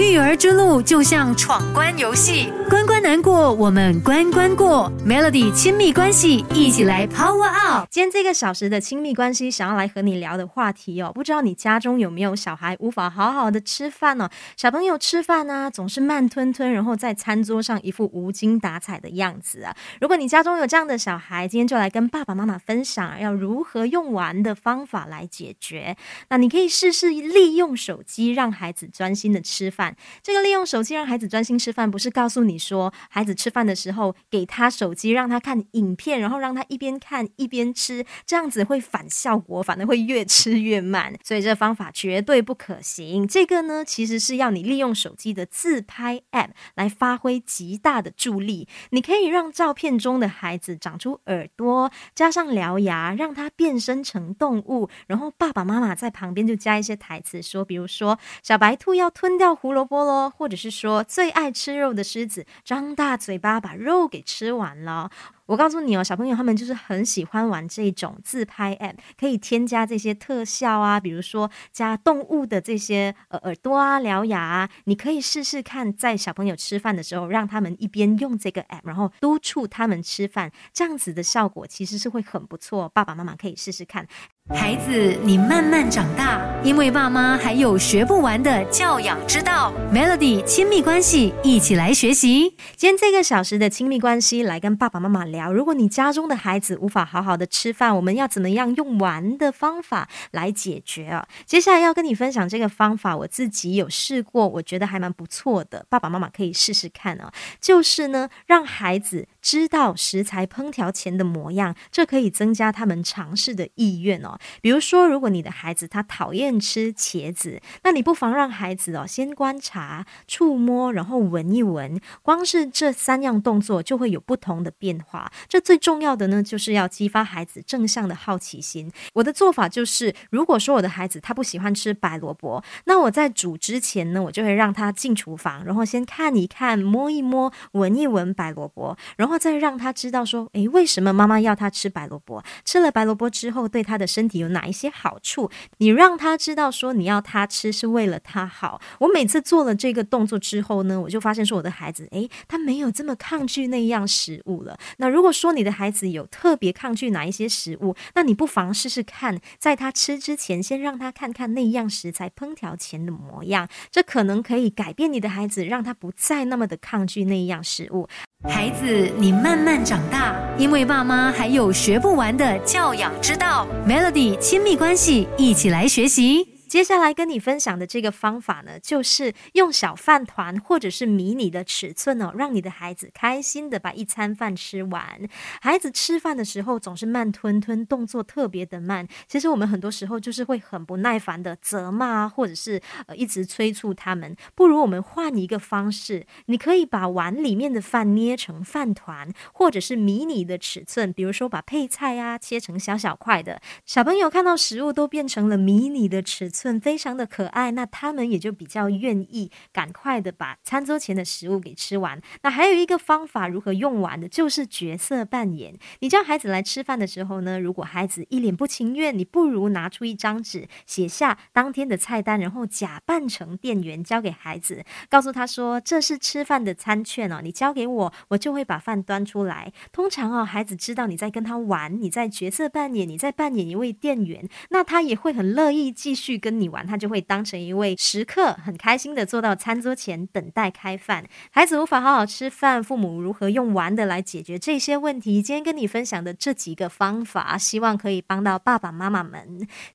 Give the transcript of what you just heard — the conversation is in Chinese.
育儿之路就像闯关游戏，关关难过，我们关关过。Melody 亲密关系，一起来 Power Up。今天这个小时的亲密关系，想要来和你聊的话题哦，不知道你家中有没有小孩无法好好的吃饭哦？小朋友吃饭呢，总是慢吞吞，然后在餐桌上一副无精打采的样子啊。如果你家中有这样的小孩，今天就来跟爸爸妈妈分享要如何用完的方法来解决。那你可以试试利用手机，让孩子专心的吃饭。这个利用手机让孩子专心吃饭，不是告诉你说孩子吃饭的时候给他手机，让他看影片，然后让他一边看一边吃，这样子会反效果，反而会越吃越慢。所以这方法绝对不可行。这个呢，其实是要你利用手机的自拍 App 来发挥极大的助力。你可以让照片中的孩子长出耳朵，加上獠牙，让他变身成动物，然后爸爸妈妈在旁边就加一些台词说，比如说小白兔要吞掉胡。萝卜咯，或者是说最爱吃肉的狮子张大嘴巴把肉给吃完了。我告诉你哦，小朋友他们就是很喜欢玩这种自拍 app，可以添加这些特效啊，比如说加动物的这些呃耳朵啊、獠牙啊，你可以试试看，在小朋友吃饭的时候，让他们一边用这个 app，然后督促他们吃饭，这样子的效果其实是会很不错。爸爸妈妈可以试试看。孩子，你慢慢长大，因为爸妈还有学不完的教养之道。Melody 亲密关系，一起来学习。今天这个小时的亲密关系，来跟爸爸妈妈聊。如果你家中的孩子无法好好的吃饭，我们要怎么样用玩的方法来解决啊？接下来要跟你分享这个方法，我自己有试过，我觉得还蛮不错的。爸爸妈妈可以试试看啊。就是呢，让孩子知道食材烹调前的模样，这可以增加他们尝试的意愿哦。比如说，如果你的孩子他讨厌吃茄子，那你不妨让孩子哦先观察、触摸，然后闻一闻，光是这三样动作就会有不同的变化。这最重要的呢，就是要激发孩子正向的好奇心。我的做法就是，如果说我的孩子他不喜欢吃白萝卜，那我在煮之前呢，我就会让他进厨房，然后先看一看、摸一摸、闻一闻白萝卜，然后再让他知道说，诶，为什么妈妈要他吃白萝卜？吃了白萝卜之后，对他的身身体有哪一些好处？你让他知道说你要他吃是为了他好。我每次做了这个动作之后呢，我就发现说我的孩子，诶，他没有这么抗拒那样食物了。那如果说你的孩子有特别抗拒哪一些食物，那你不妨试试看，在他吃之前，先让他看看那样食材烹调前的模样，这可能可以改变你的孩子，让他不再那么的抗拒那样食物。孩子，你慢慢长大，因为爸妈还有学不完的教养之道。Melody 亲密关系，一起来学习。接下来跟你分享的这个方法呢，就是用小饭团或者是迷你的尺寸哦，让你的孩子开心的把一餐饭吃完。孩子吃饭的时候总是慢吞吞，动作特别的慢。其实我们很多时候就是会很不耐烦的责骂，或者是呃一直催促他们。不如我们换一个方式，你可以把碗里面的饭捏成饭团，或者是迷你的尺寸，比如说把配菜啊切成小小块的。小朋友看到食物都变成了迷你的尺寸。非常的可爱，那他们也就比较愿意赶快的把餐桌前的食物给吃完。那还有一个方法，如何用完的，就是角色扮演。你叫孩子来吃饭的时候呢，如果孩子一脸不情愿，你不如拿出一张纸，写下当天的菜单，然后假扮成店员交给孩子，告诉他说这是吃饭的餐券哦，你交给我，我就会把饭端出来。通常哦，孩子知道你在跟他玩，你在角色扮演，你在扮演一位店员，那他也会很乐意继续跟你玩，他就会当成一位食客，很开心的坐到餐桌前等待开饭。孩子无法好好吃饭，父母如何用玩的来解决这些问题？今天跟你分享的这几个方法，希望可以帮到爸爸妈妈们。